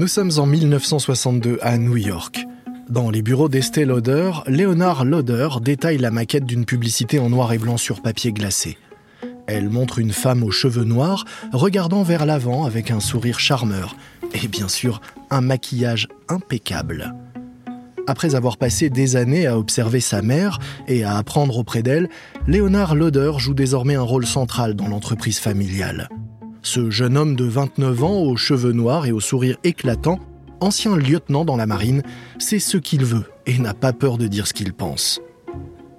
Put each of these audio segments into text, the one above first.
Nous sommes en 1962 à New York. Dans les bureaux d'Estée Lauder, Léonard Lauder détaille la maquette d'une publicité en noir et blanc sur papier glacé. Elle montre une femme aux cheveux noirs regardant vers l'avant avec un sourire charmeur et bien sûr un maquillage impeccable. Après avoir passé des années à observer sa mère et à apprendre auprès d'elle, Léonard Lauder joue désormais un rôle central dans l'entreprise familiale. Ce jeune homme de 29 ans aux cheveux noirs et au sourire éclatant, ancien lieutenant dans la marine, sait ce qu'il veut et n'a pas peur de dire ce qu'il pense.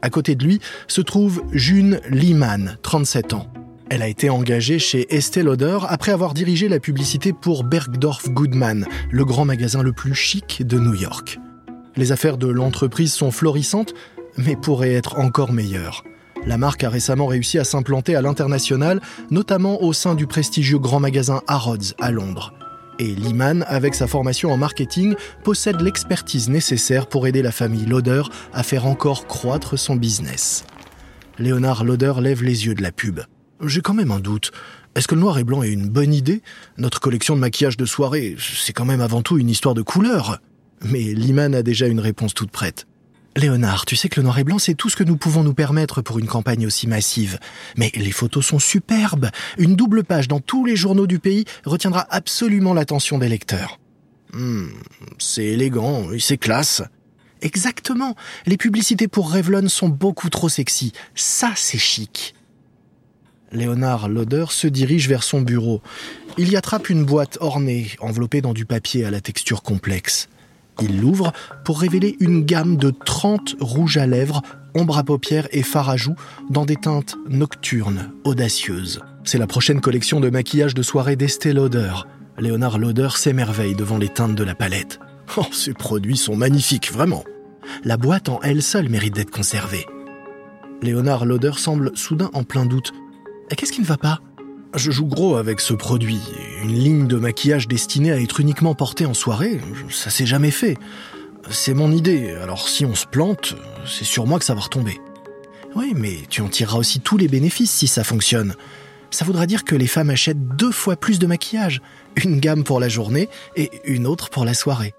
À côté de lui se trouve June Lehman, 37 ans. Elle a été engagée chez Estée Lauder après avoir dirigé la publicité pour Bergdorf Goodman, le grand magasin le plus chic de New York. Les affaires de l'entreprise sont florissantes, mais pourraient être encore meilleures. La marque a récemment réussi à s'implanter à l'international, notamment au sein du prestigieux grand magasin Harrods à Londres. Et Lehman, avec sa formation en marketing, possède l'expertise nécessaire pour aider la famille Lauder à faire encore croître son business. Léonard Lauder lève les yeux de la pub. J'ai quand même un doute. Est-ce que le noir et blanc est une bonne idée? Notre collection de maquillage de soirée, c'est quand même avant tout une histoire de couleurs. Mais Lehman a déjà une réponse toute prête. Léonard, tu sais que le noir et blanc, c'est tout ce que nous pouvons nous permettre pour une campagne aussi massive. Mais les photos sont superbes. Une double page dans tous les journaux du pays retiendra absolument l'attention des lecteurs. Hmm, c'est élégant, c'est classe. Exactement. Les publicités pour Revlon sont beaucoup trop sexy. Ça, c'est chic. Léonard Lauder se dirige vers son bureau. Il y attrape une boîte ornée, enveloppée dans du papier à la texture complexe. Il l'ouvre pour révéler une gamme de 30 rouges à lèvres, ombre à paupières et fard à joues dans des teintes nocturnes, audacieuses. C'est la prochaine collection de maquillage de soirée d'Estée Lauder. Léonard Lauder s'émerveille devant les teintes de la palette. Oh, ces produits sont magnifiques, vraiment. La boîte en elle seule mérite d'être conservée. Léonard Lauder semble soudain en plein doute. Qu'est-ce qui ne va pas? Je joue gros avec ce produit. Une ligne de maquillage destinée à être uniquement portée en soirée, ça s'est jamais fait. C'est mon idée, alors si on se plante, c'est sur moi que ça va retomber. Oui, mais tu en tireras aussi tous les bénéfices si ça fonctionne. Ça voudra dire que les femmes achètent deux fois plus de maquillage, une gamme pour la journée et une autre pour la soirée.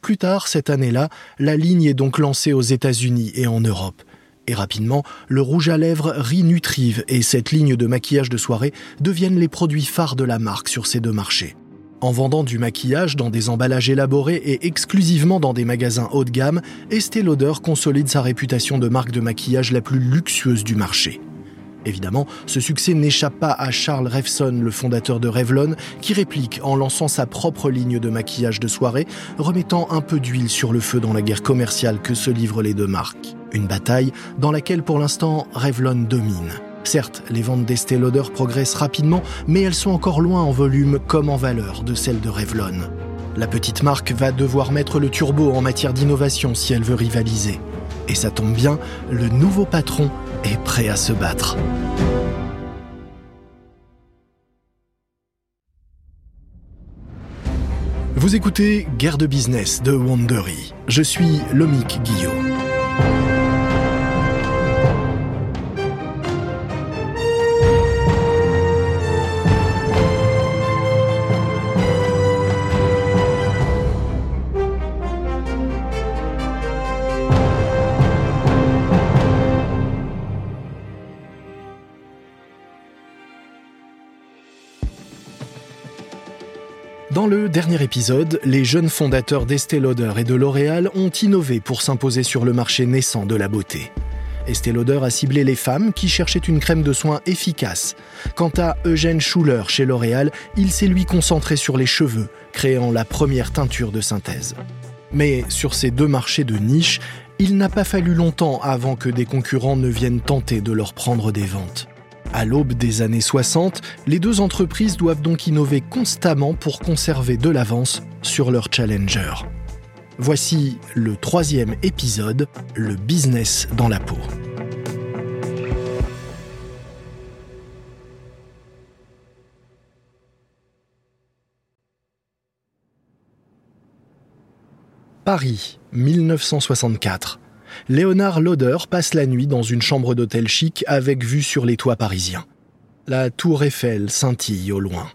Plus tard, cette année-là, la ligne est donc lancée aux États-Unis et en Europe. Et rapidement, le rouge à lèvres Rinutrive et cette ligne de maquillage de soirée deviennent les produits phares de la marque sur ces deux marchés. En vendant du maquillage dans des emballages élaborés et exclusivement dans des magasins haut de gamme, Estée Lauder consolide sa réputation de marque de maquillage la plus luxueuse du marché. Évidemment, ce succès n'échappe pas à Charles Revson, le fondateur de Revlon, qui réplique en lançant sa propre ligne de maquillage de soirée, remettant un peu d'huile sur le feu dans la guerre commerciale que se livrent les deux marques. Une bataille dans laquelle pour l'instant Revlon domine. Certes, les ventes d'Estée Lauder progressent rapidement, mais elles sont encore loin en volume comme en valeur de celles de Revlon. La petite marque va devoir mettre le turbo en matière d'innovation si elle veut rivaliser. Et ça tombe bien, le nouveau patron est prêt à se battre. Vous écoutez Guerre de business de Wandery. Je suis Lomic Guillaume. Dans le dernier épisode, les jeunes fondateurs d'Estée Lauder et de L'Oréal ont innové pour s'imposer sur le marché naissant de la beauté. Estée Lauder a ciblé les femmes qui cherchaient une crème de soins efficace. Quant à Eugène Schuller chez L'Oréal, il s'est lui concentré sur les cheveux, créant la première teinture de synthèse. Mais sur ces deux marchés de niche, il n'a pas fallu longtemps avant que des concurrents ne viennent tenter de leur prendre des ventes. À l'aube des années 60, les deux entreprises doivent donc innover constamment pour conserver de l'avance sur leur challenger. Voici le troisième épisode, le business dans la peau. Paris, 1964. Léonard Lauder passe la nuit dans une chambre d'hôtel chic avec vue sur les toits parisiens. La tour Eiffel scintille au loin.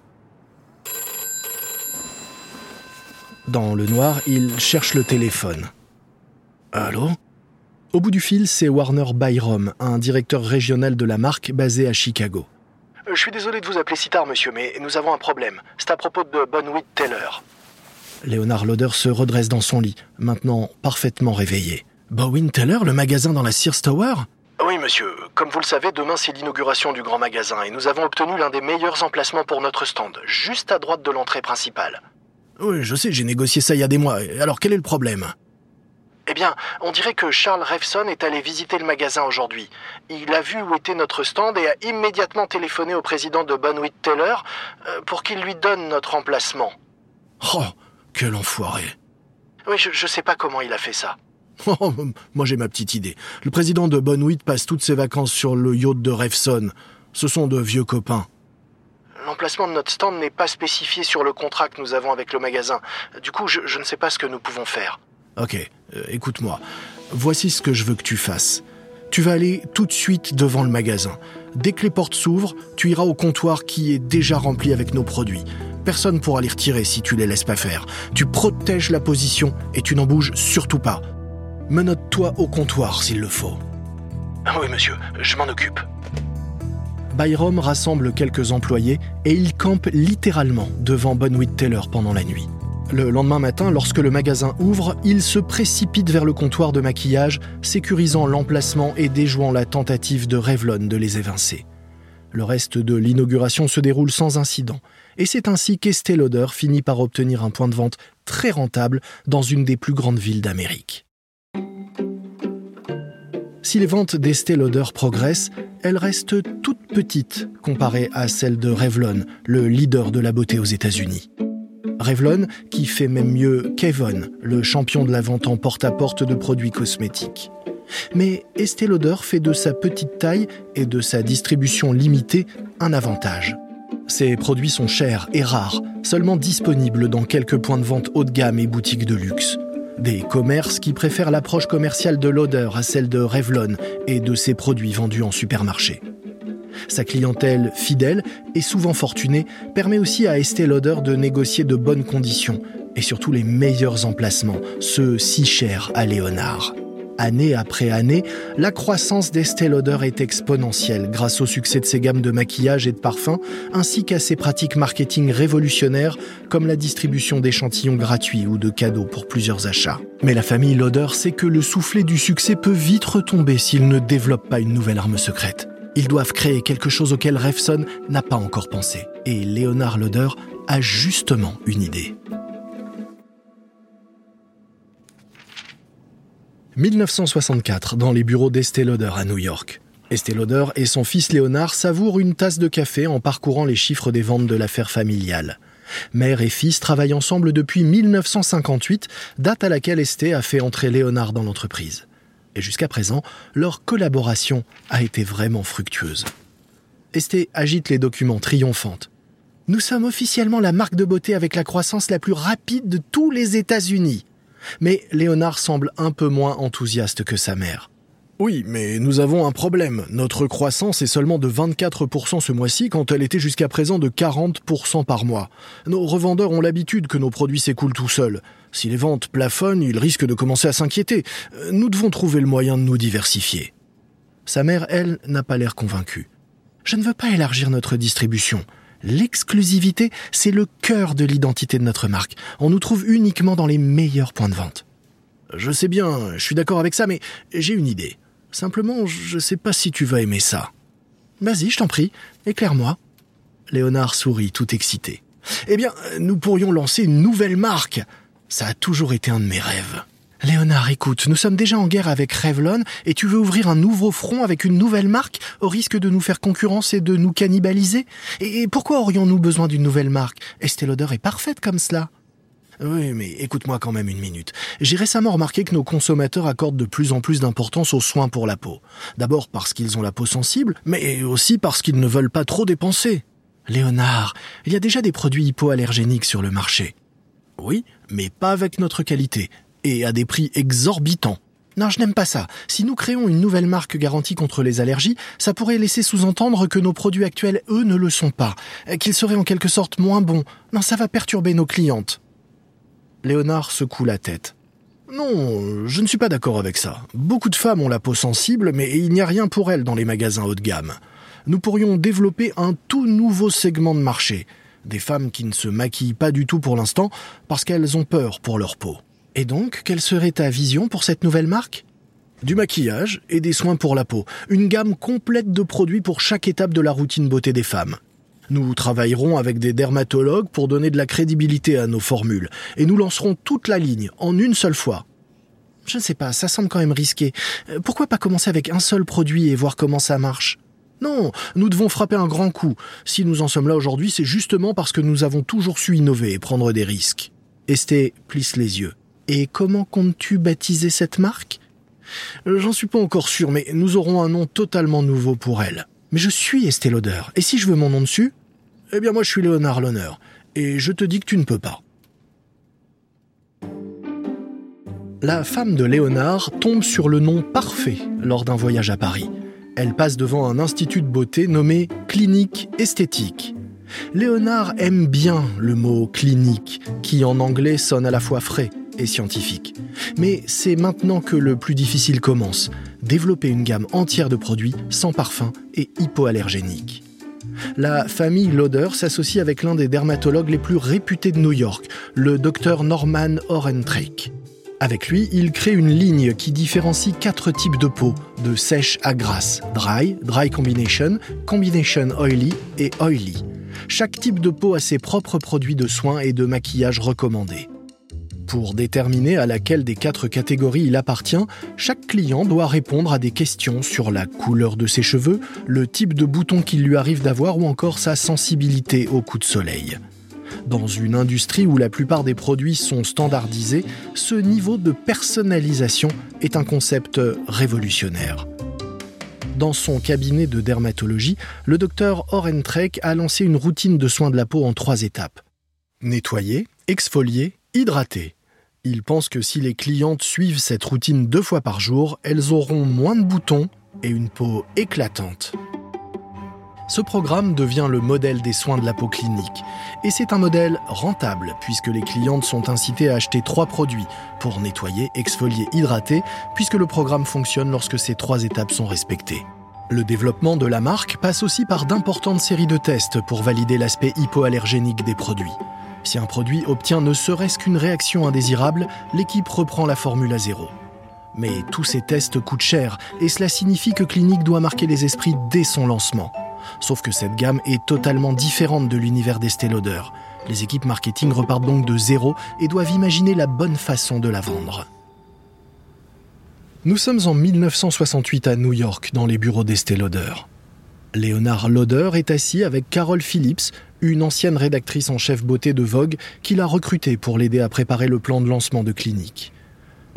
Dans le noir, il cherche le téléphone. Allô? Au bout du fil, c'est Warner Byrom, un directeur régional de la marque basé à Chicago. Euh, je suis désolé de vous appeler si tard, monsieur, mais nous avons un problème. C'est à propos de Bonwit Taylor. Léonard Lauder se redresse dans son lit, maintenant parfaitement réveillé. Bowen Taylor, le magasin dans la Sears Tower Oui, monsieur. Comme vous le savez, demain c'est l'inauguration du grand magasin et nous avons obtenu l'un des meilleurs emplacements pour notre stand, juste à droite de l'entrée principale. Oui, je sais, j'ai négocié ça il y a des mois. Alors quel est le problème? Eh bien, on dirait que Charles Refson est allé visiter le magasin aujourd'hui. Il a vu où était notre stand et a immédiatement téléphoné au président de Bonwit Taylor euh, pour qu'il lui donne notre emplacement. Oh, quel enfoiré. Oui, je, ne sais pas comment il a fait ça. Oh, moi j'ai ma petite idée. Le président de Bonwit passe toutes ses vacances sur le yacht de Refson. Ce sont de vieux copains. L'emplacement de notre stand n'est pas spécifié sur le contrat que nous avons avec le magasin. Du coup, je, je ne sais pas ce que nous pouvons faire. Ok, euh, écoute-moi. Voici ce que je veux que tu fasses. Tu vas aller tout de suite devant le magasin. Dès que les portes s'ouvrent, tu iras au comptoir qui est déjà rempli avec nos produits. Personne pourra les retirer si tu les laisses pas faire. Tu protèges la position et tu n'en bouges surtout pas. Menote-toi au comptoir s'il le faut. Ah oui, monsieur, je m'en occupe. Byrom rassemble quelques employés et il campe littéralement devant Bonwit Taylor pendant la nuit. Le lendemain matin, lorsque le magasin ouvre, il se précipite vers le comptoir de maquillage, sécurisant l'emplacement et déjouant la tentative de Revlon de les évincer. Le reste de l'inauguration se déroule sans incident, et c'est ainsi qu'Estée Lauder finit par obtenir un point de vente très rentable dans une des plus grandes villes d'Amérique. Si les ventes d'Estée Lauder progressent, elles restent toutes petites comparées à celles de Revlon, le leader de la beauté aux États-Unis. Revlon, qui fait même mieux qu'Avon, le champion de la vente en porte-à-porte de produits cosmétiques. Mais Estée Lauder fait de sa petite taille et de sa distribution limitée un avantage. Ses produits sont chers et rares, seulement disponibles dans quelques points de vente haut de gamme et boutiques de luxe. Des commerces qui préfèrent l'approche commerciale de Lauder à celle de Revlon et de ses produits vendus en supermarché. Sa clientèle fidèle et souvent fortunée permet aussi à Estée Lauder de négocier de bonnes conditions et surtout les meilleurs emplacements, ceux si chers à Léonard. Année après année, la croissance d'Estée Lauder est exponentielle grâce au succès de ses gammes de maquillage et de parfums, ainsi qu'à ses pratiques marketing révolutionnaires comme la distribution d'échantillons gratuits ou de cadeaux pour plusieurs achats. Mais la famille Lauder sait que le soufflet du succès peut vite retomber s'il ne développe pas une nouvelle arme secrète. Ils doivent créer quelque chose auquel Refson n'a pas encore pensé. Et Léonard Lauder a justement une idée. 1964, dans les bureaux d'Estée Lauder à New York. Estée Lauder et son fils Léonard savourent une tasse de café en parcourant les chiffres des ventes de l'affaire familiale. Mère et fils travaillent ensemble depuis 1958, date à laquelle Estée a fait entrer Léonard dans l'entreprise et jusqu'à présent, leur collaboration a été vraiment fructueuse. Esté agite les documents triomphantes. Nous sommes officiellement la marque de beauté avec la croissance la plus rapide de tous les États-Unis. Mais Léonard semble un peu moins enthousiaste que sa mère. Oui, mais nous avons un problème. Notre croissance est seulement de 24% ce mois-ci quand elle était jusqu'à présent de 40% par mois. Nos revendeurs ont l'habitude que nos produits s'écoulent tout seuls. Si les ventes plafonnent, ils risquent de commencer à s'inquiéter. Nous devons trouver le moyen de nous diversifier. Sa mère, elle, n'a pas l'air convaincue. Je ne veux pas élargir notre distribution. L'exclusivité, c'est le cœur de l'identité de notre marque. On nous trouve uniquement dans les meilleurs points de vente. Je sais bien, je suis d'accord avec ça, mais j'ai une idée. Simplement, je sais pas si tu vas aimer ça. Vas-y, je t'en prie, éclaire-moi. Léonard sourit, tout excité. Eh bien, nous pourrions lancer une nouvelle marque. Ça a toujours été un de mes rêves. Léonard, écoute, nous sommes déjà en guerre avec Revlon et tu veux ouvrir un nouveau front avec une nouvelle marque au risque de nous faire concurrence et de nous cannibaliser? Et pourquoi aurions-nous besoin d'une nouvelle marque? Estée Lauder est parfaite comme cela. Oui, mais écoute-moi quand même une minute. J'ai récemment remarqué que nos consommateurs accordent de plus en plus d'importance aux soins pour la peau. D'abord parce qu'ils ont la peau sensible, mais aussi parce qu'ils ne veulent pas trop dépenser. Léonard, il y a déjà des produits hypoallergéniques sur le marché. Oui, mais pas avec notre qualité, et à des prix exorbitants. Non, je n'aime pas ça. Si nous créons une nouvelle marque garantie contre les allergies, ça pourrait laisser sous-entendre que nos produits actuels, eux, ne le sont pas, qu'ils seraient en quelque sorte moins bons. Non, ça va perturber nos clientes. Léonard secoue la tête. Non, je ne suis pas d'accord avec ça. Beaucoup de femmes ont la peau sensible, mais il n'y a rien pour elles dans les magasins haut de gamme. Nous pourrions développer un tout nouveau segment de marché. Des femmes qui ne se maquillent pas du tout pour l'instant parce qu'elles ont peur pour leur peau. Et donc, quelle serait ta vision pour cette nouvelle marque? Du maquillage et des soins pour la peau. Une gamme complète de produits pour chaque étape de la routine beauté des femmes. Nous travaillerons avec des dermatologues pour donner de la crédibilité à nos formules, et nous lancerons toute la ligne en une seule fois. Je ne sais pas, ça semble quand même risqué. Euh, pourquoi pas commencer avec un seul produit et voir comment ça marche? Non, nous devons frapper un grand coup. Si nous en sommes là aujourd'hui, c'est justement parce que nous avons toujours su innover et prendre des risques. Esté plisse les yeux. Et comment comptes-tu baptiser cette marque? Euh, J'en suis pas encore sûr, mais nous aurons un nom totalement nouveau pour elle. Mais je suis Estée Lauder. Et si je veux mon nom dessus? Eh bien moi je suis Léonard l'honneur. Et je te dis que tu ne peux pas. La femme de Léonard tombe sur le nom parfait lors d'un voyage à Paris. Elle passe devant un institut de beauté nommé Clinique Esthétique. Léonard aime bien le mot clinique, qui en anglais sonne à la fois frais et scientifique. Mais c'est maintenant que le plus difficile commence, développer une gamme entière de produits sans parfum et hypoallergéniques. La famille Lauder s'associe avec l'un des dermatologues les plus réputés de New York, le docteur Norman Orentrake. Avec lui, il crée une ligne qui différencie quatre types de peau, de sèche à grasse, dry, dry combination, combination oily et oily. Chaque type de peau a ses propres produits de soins et de maquillage recommandés. Pour déterminer à laquelle des quatre catégories il appartient, chaque client doit répondre à des questions sur la couleur de ses cheveux, le type de bouton qu'il lui arrive d'avoir ou encore sa sensibilité au coup de soleil. Dans une industrie où la plupart des produits sont standardisés, ce niveau de personnalisation est un concept révolutionnaire. Dans son cabinet de dermatologie, le docteur Orentrek a lancé une routine de soins de la peau en trois étapes. Nettoyer, exfolier, hydrater. Il pense que si les clientes suivent cette routine deux fois par jour, elles auront moins de boutons et une peau éclatante. Ce programme devient le modèle des soins de la peau clinique. Et c'est un modèle rentable, puisque les clientes sont incitées à acheter trois produits pour nettoyer, exfolier, hydrater, puisque le programme fonctionne lorsque ces trois étapes sont respectées. Le développement de la marque passe aussi par d'importantes séries de tests pour valider l'aspect hypoallergénique des produits. Si un produit obtient ne serait-ce qu'une réaction indésirable, l'équipe reprend la formule à zéro. Mais tous ces tests coûtent cher et cela signifie que Clinique doit marquer les esprits dès son lancement. Sauf que cette gamme est totalement différente de l'univers d'Estée Lauder. Les équipes marketing repartent donc de zéro et doivent imaginer la bonne façon de la vendre. Nous sommes en 1968 à New York, dans les bureaux d'Estée Lauder. Léonard Lauder est assis avec Carol Phillips, une ancienne rédactrice en chef beauté de Vogue, qu'il a recrutée pour l'aider à préparer le plan de lancement de clinique.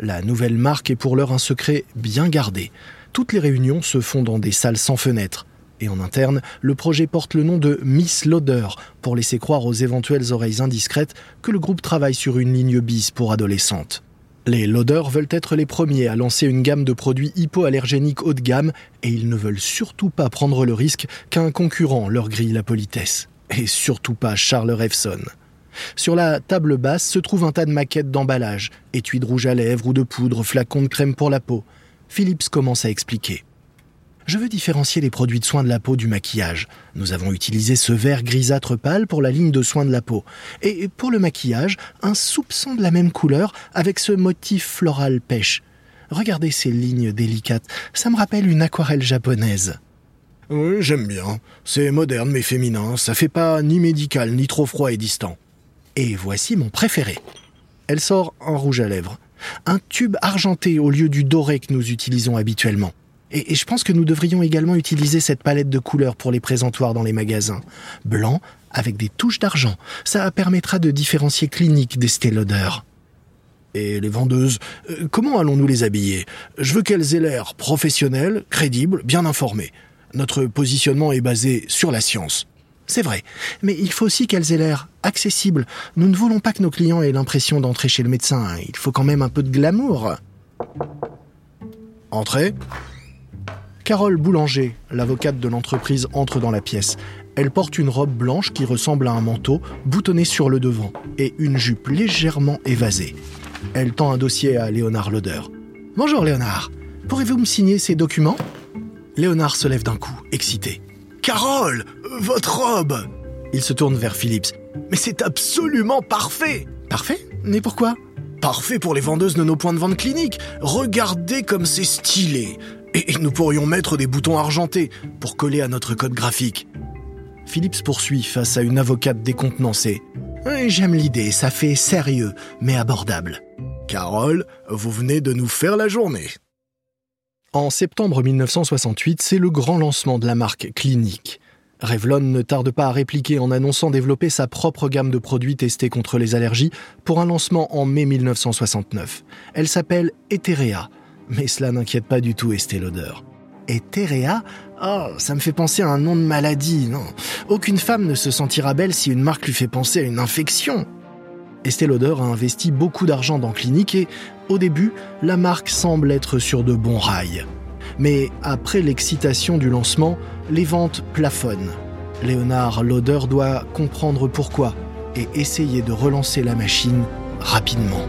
La nouvelle marque est pour l'heure un secret bien gardé. Toutes les réunions se font dans des salles sans fenêtres. Et en interne, le projet porte le nom de Miss Lauder pour laisser croire aux éventuelles oreilles indiscrètes que le groupe travaille sur une ligne bis pour adolescentes. Les Lauder veulent être les premiers à lancer une gamme de produits hypoallergéniques haut de gamme et ils ne veulent surtout pas prendre le risque qu'un concurrent leur grille la politesse. Et surtout pas Charles Revson. Sur la table basse se trouve un tas de maquettes d'emballage, étuis de rouge à lèvres ou de poudre, flacons de crème pour la peau. Philips commence à expliquer. Je veux différencier les produits de soins de la peau du maquillage. Nous avons utilisé ce vert grisâtre pâle pour la ligne de soins de la peau. Et pour le maquillage, un soupçon de la même couleur avec ce motif floral pêche. Regardez ces lignes délicates, ça me rappelle une aquarelle japonaise. Oui, j'aime bien. C'est moderne mais féminin, ça fait pas ni médical ni trop froid et distant. Et voici mon préféré. Elle sort un rouge à lèvres. Un tube argenté au lieu du doré que nous utilisons habituellement. Et, je pense que nous devrions également utiliser cette palette de couleurs pour les présentoirs dans les magasins. Blanc avec des touches d'argent. Ça permettra de différencier clinique des Lauder. Et les vendeuses, euh, comment allons-nous les habiller? Je veux qu'elles aient l'air professionnelles, crédibles, bien informées. Notre positionnement est basé sur la science. C'est vrai, mais il faut aussi qu'elles aient l'air accessibles. Nous ne voulons pas que nos clients aient l'impression d'entrer chez le médecin. Il faut quand même un peu de glamour. Entrez Carole Boulanger, l'avocate de l'entreprise, entre dans la pièce. Elle porte une robe blanche qui ressemble à un manteau, boutonnée sur le devant, et une jupe légèrement évasée. Elle tend un dossier à Léonard Loder. Bonjour Léonard, pourrez-vous me signer ces documents? Léonard se lève d'un coup, excité. Carole, votre robe Il se tourne vers Philips. Mais c'est absolument parfait Parfait? Mais pourquoi Parfait pour les vendeuses de nos points de vente cliniques. Regardez comme c'est stylé. Et nous pourrions mettre des boutons argentés pour coller à notre code graphique. Philips poursuit face à une avocate décontenancée. J'aime l'idée, ça fait sérieux, mais abordable. Carole, vous venez de nous faire la journée. En septembre 1968, c'est le grand lancement de la marque Clinique. Revlon ne tarde pas à répliquer en annonçant développer sa propre gamme de produits testés contre les allergies pour un lancement en mai 1969. Elle s'appelle Etherea, mais cela n'inquiète pas du tout Estée Lauder. Etherea Oh, ça me fait penser à un nom de maladie, non? Aucune femme ne se sentira belle si une marque lui fait penser à une infection. Estée Lauder a investi beaucoup d'argent dans Clinique et, au début, la marque semble être sur de bons rails. Mais après l'excitation du lancement, les ventes plafonnent. Léonard Lauder doit comprendre pourquoi et essayer de relancer la machine rapidement.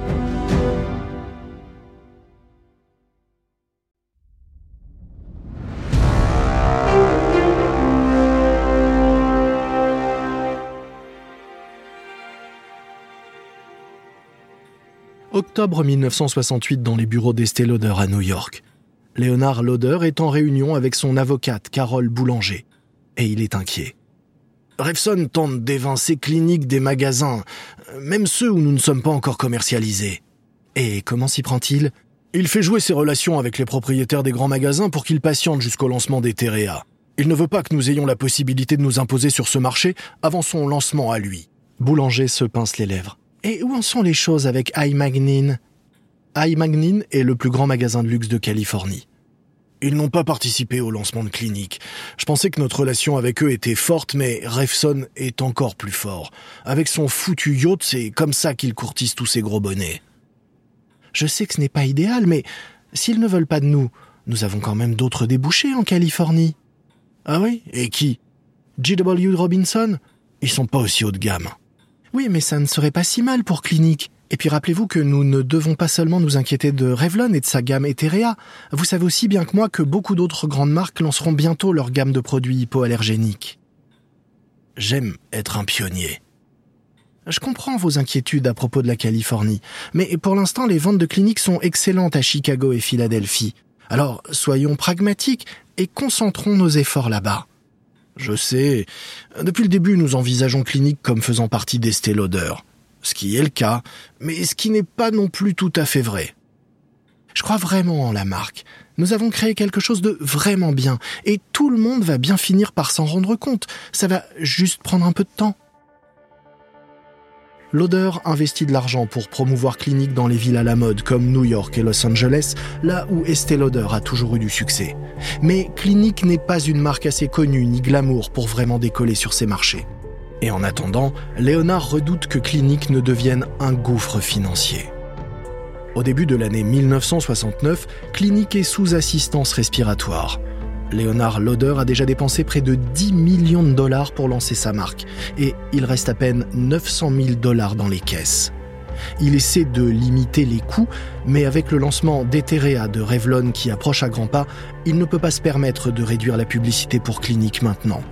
Octobre 1968 dans les bureaux d'Estée Lauder à New York. Léonard Lauder est en réunion avec son avocate Carole Boulanger. Et il est inquiet. Refson tente d'évincer cliniques des magasins, même ceux où nous ne sommes pas encore commercialisés. Et comment s'y prend-il? Il fait jouer ses relations avec les propriétaires des grands magasins pour qu'ils patientent jusqu'au lancement des Terea. Il ne veut pas que nous ayons la possibilité de nous imposer sur ce marché avant son lancement à lui. Boulanger se pince les lèvres. Et où en sont les choses avec iMagnin iMagnin est le plus grand magasin de luxe de Californie. Ils n'ont pas participé au lancement de clinique. Je pensais que notre relation avec eux était forte, mais Refson est encore plus fort. Avec son foutu yacht, c'est comme ça qu'il courtise tous ces gros bonnets. Je sais que ce n'est pas idéal, mais s'ils ne veulent pas de nous, nous avons quand même d'autres débouchés en Californie. Ah oui? Et qui? G.W. Robinson? Ils sont pas aussi haut de gamme. Oui, mais ça ne serait pas si mal pour Clinique. Et puis rappelez-vous que nous ne devons pas seulement nous inquiéter de Revlon et de sa gamme Etherea. Vous savez aussi bien que moi que beaucoup d'autres grandes marques lanceront bientôt leur gamme de produits hypoallergéniques. J'aime être un pionnier. Je comprends vos inquiétudes à propos de la Californie, mais pour l'instant les ventes de cliniques sont excellentes à Chicago et Philadelphie. Alors soyons pragmatiques et concentrons nos efforts là-bas. Je sais. Depuis le début, nous envisageons Clinique comme faisant partie d'Estée Lauder. Ce qui est le cas, mais ce qui n'est pas non plus tout à fait vrai. Je crois vraiment en la marque. Nous avons créé quelque chose de vraiment bien, et tout le monde va bien finir par s'en rendre compte. Ça va juste prendre un peu de temps. L'odeur investit de l'argent pour promouvoir Clinique dans les villes à la mode comme New York et Los Angeles, là où Estée Lauder a toujours eu du succès. Mais Clinique n'est pas une marque assez connue ni glamour pour vraiment décoller sur ces marchés. Et en attendant, Léonard redoute que Clinique ne devienne un gouffre financier. Au début de l'année 1969, Clinique est sous assistance respiratoire. Léonard Lauder a déjà dépensé près de 10 millions de dollars pour lancer sa marque, et il reste à peine 900 000 dollars dans les caisses. Il essaie de limiter les coûts, mais avec le lancement d'Etherea de Revlon qui approche à grands pas, il ne peut pas se permettre de réduire la publicité pour clinique maintenant.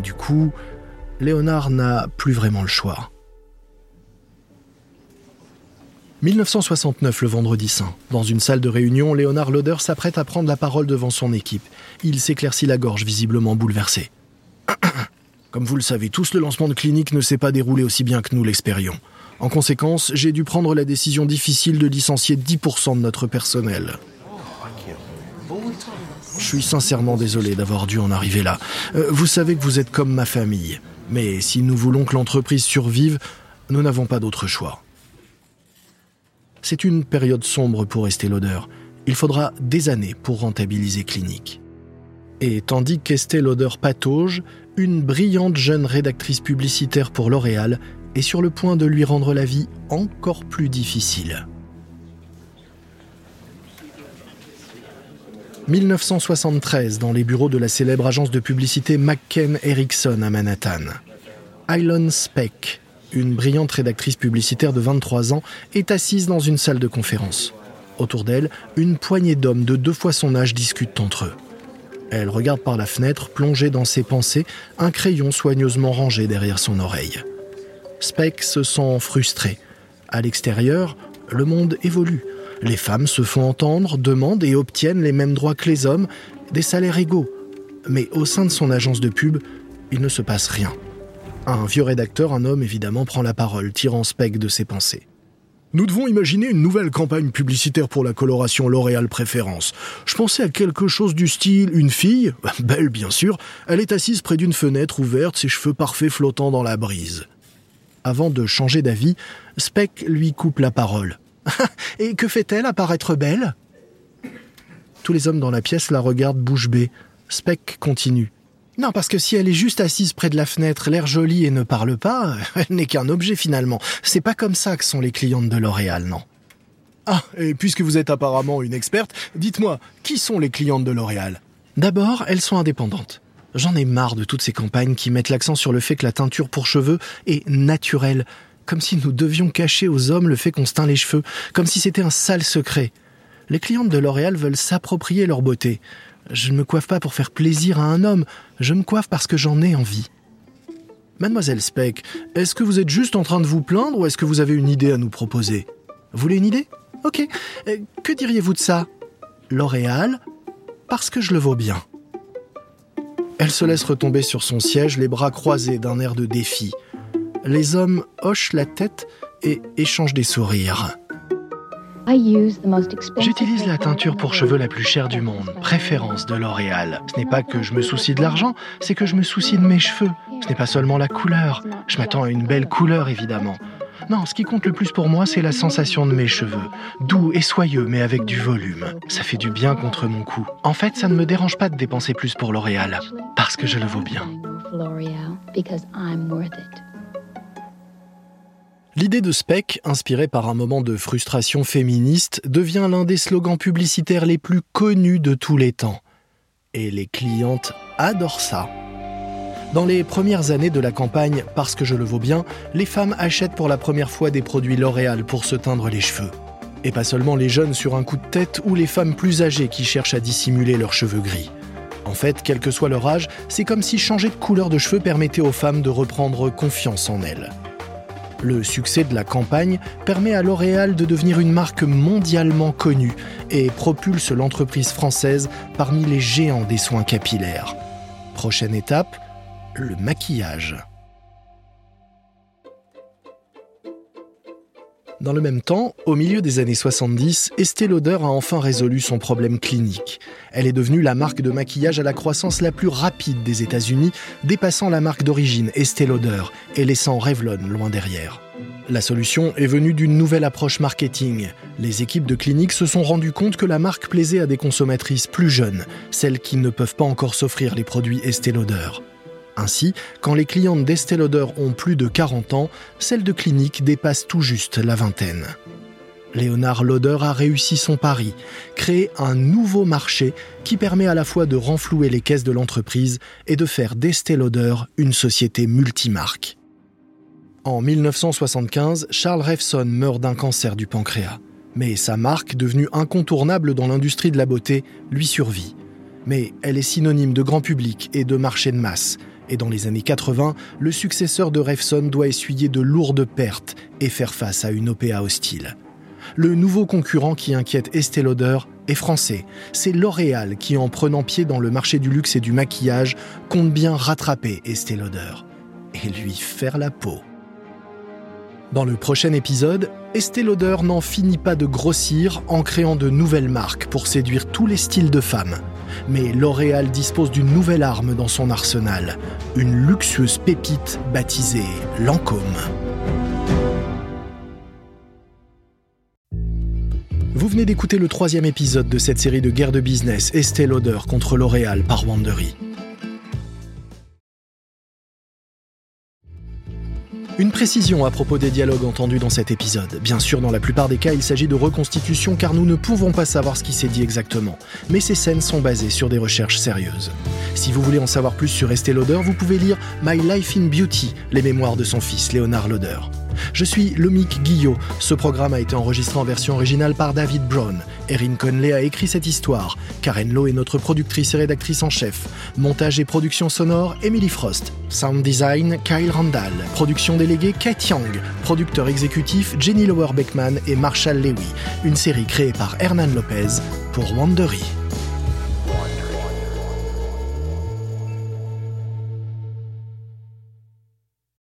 Du coup, Léonard n'a plus vraiment le choix. 1969, le vendredi saint. Dans une salle de réunion, Léonard Lauder s'apprête à prendre la parole devant son équipe. Il s'éclaircit la gorge, visiblement bouleversé. Comme vous le savez tous, le lancement de clinique ne s'est pas déroulé aussi bien que nous l'espérions. En conséquence, j'ai dû prendre la décision difficile de licencier 10% de notre personnel. Je suis sincèrement désolé d'avoir dû en arriver là. Euh, vous savez que vous êtes comme ma famille. Mais si nous voulons que l'entreprise survive, nous n'avons pas d'autre choix. C'est une période sombre pour Estée Lauder. Il faudra des années pour rentabiliser Clinique. Et tandis qu'Estée Lauder patauge, une brillante jeune rédactrice publicitaire pour L'Oréal est sur le point de lui rendre la vie encore plus difficile. 1973, dans les bureaux de la célèbre agence de publicité McCain Erickson à Manhattan. Ilon Speck, une brillante rédactrice publicitaire de 23 ans, est assise dans une salle de conférence. Autour d'elle, une poignée d'hommes de deux fois son âge discutent entre eux. Elle regarde par la fenêtre, plongée dans ses pensées, un crayon soigneusement rangé derrière son oreille. Speck se sent frustré. À l'extérieur, le monde évolue. Les femmes se font entendre, demandent et obtiennent les mêmes droits que les hommes, des salaires égaux. Mais au sein de son agence de pub, il ne se passe rien. Un vieux rédacteur, un homme évidemment, prend la parole, tirant Speck de ses pensées. Nous devons imaginer une nouvelle campagne publicitaire pour la coloration L'Oréal Préférence. Je pensais à quelque chose du style une fille, belle bien sûr, elle est assise près d'une fenêtre ouverte, ses cheveux parfaits flottant dans la brise. Avant de changer d'avis, Speck lui coupe la parole. Et que fait-elle à paraître belle? Tous les hommes dans la pièce la regardent bouche bée. Speck continue. Non, parce que si elle est juste assise près de la fenêtre, l'air joli et ne parle pas, elle n'est qu'un objet finalement. C'est pas comme ça que sont les clientes de L'Oréal, non? Ah, et puisque vous êtes apparemment une experte, dites-moi, qui sont les clientes de L'Oréal? D'abord, elles sont indépendantes. J'en ai marre de toutes ces campagnes qui mettent l'accent sur le fait que la teinture pour cheveux est naturelle, comme si nous devions cacher aux hommes le fait qu'on se teint les cheveux, comme si c'était un sale secret. Les clientes de L'Oréal veulent s'approprier leur beauté. Je ne me coiffe pas pour faire plaisir à un homme, je me coiffe parce que j'en ai envie. Mademoiselle Speck, est-ce que vous êtes juste en train de vous plaindre ou est-ce que vous avez une idée à nous proposer? Vous voulez une idée? Ok. Euh, que diriez-vous de ça? L'Oréal, parce que je le vaux bien. Elle se laisse retomber sur son siège, les bras croisés d'un air de défi. Les hommes hochent la tête et échangent des sourires. J'utilise la teinture pour cheveux la plus chère du monde, préférence de L'Oréal. Ce n'est pas que je me soucie de l'argent, c'est que je me soucie de mes cheveux. Ce n'est pas seulement la couleur. Je m'attends à une belle couleur, évidemment. Non, ce qui compte le plus pour moi, c'est la sensation de mes cheveux. Doux et soyeux, mais avec du volume. Ça fait du bien contre mon cou. En fait, ça ne me dérange pas de dépenser plus pour L'Oréal, parce que je le vaux bien. L'idée de Speck, inspirée par un moment de frustration féministe, devient l'un des slogans publicitaires les plus connus de tous les temps. Et les clientes adorent ça. Dans les premières années de la campagne Parce que je le vaux bien, les femmes achètent pour la première fois des produits L'Oréal pour se teindre les cheveux. Et pas seulement les jeunes sur un coup de tête ou les femmes plus âgées qui cherchent à dissimuler leurs cheveux gris. En fait, quel que soit leur âge, c'est comme si changer de couleur de cheveux permettait aux femmes de reprendre confiance en elles. Le succès de la campagne permet à L'Oréal de devenir une marque mondialement connue et propulse l'entreprise française parmi les géants des soins capillaires. Prochaine étape, le maquillage. Dans le même temps, au milieu des années 70, Estée Lauder a enfin résolu son problème clinique. Elle est devenue la marque de maquillage à la croissance la plus rapide des États-Unis, dépassant la marque d'origine Estée Lauder et laissant Revlon loin derrière. La solution est venue d'une nouvelle approche marketing. Les équipes de clinique se sont rendues compte que la marque plaisait à des consommatrices plus jeunes, celles qui ne peuvent pas encore s'offrir les produits Estée Lauder. Ainsi, quand les clientes d'Estée Lauder ont plus de 40 ans, celles de clinique dépassent tout juste la vingtaine. Léonard Lauder a réussi son pari, créer un nouveau marché qui permet à la fois de renflouer les caisses de l'entreprise et de faire d'Estée une société multimarque. En 1975, Charles Revson meurt d'un cancer du pancréas. Mais sa marque, devenue incontournable dans l'industrie de la beauté, lui survit. Mais elle est synonyme de grand public et de marché de masse, et dans les années 80, le successeur de Revson doit essuyer de lourdes pertes et faire face à une OPA hostile. Le nouveau concurrent qui inquiète Estée Lauder est français. C'est L'Oréal qui, en prenant pied dans le marché du luxe et du maquillage, compte bien rattraper Estée Lauder et lui faire la peau. Dans le prochain épisode, Estée Lauder n'en finit pas de grossir en créant de nouvelles marques pour séduire tous les styles de femmes. Mais L'Oréal dispose d'une nouvelle arme dans son arsenal, une luxueuse pépite baptisée Lancôme. Vous venez d'écouter le troisième épisode de cette série de guerre de business Estée Lauder contre L'Oréal par Wandery. Une précision à propos des dialogues entendus dans cet épisode. Bien sûr, dans la plupart des cas, il s'agit de reconstitution car nous ne pouvons pas savoir ce qui s'est dit exactement. Mais ces scènes sont basées sur des recherches sérieuses. Si vous voulez en savoir plus sur Estée Lauder, vous pouvez lire My Life in Beauty, les mémoires de son fils Léonard Lauder. Je suis Lomic Guillot. Ce programme a été enregistré en version originale par David Brown. Erin Conley a écrit cette histoire. Karen Lowe est notre productrice et rédactrice en chef. Montage et production sonore, Emily Frost. Sound design, Kyle Randall. Production déléguée, Kate Young. Producteur exécutif, Jenny Lower Beckman et Marshall Lewy. Une série créée par Hernan Lopez pour Wandery.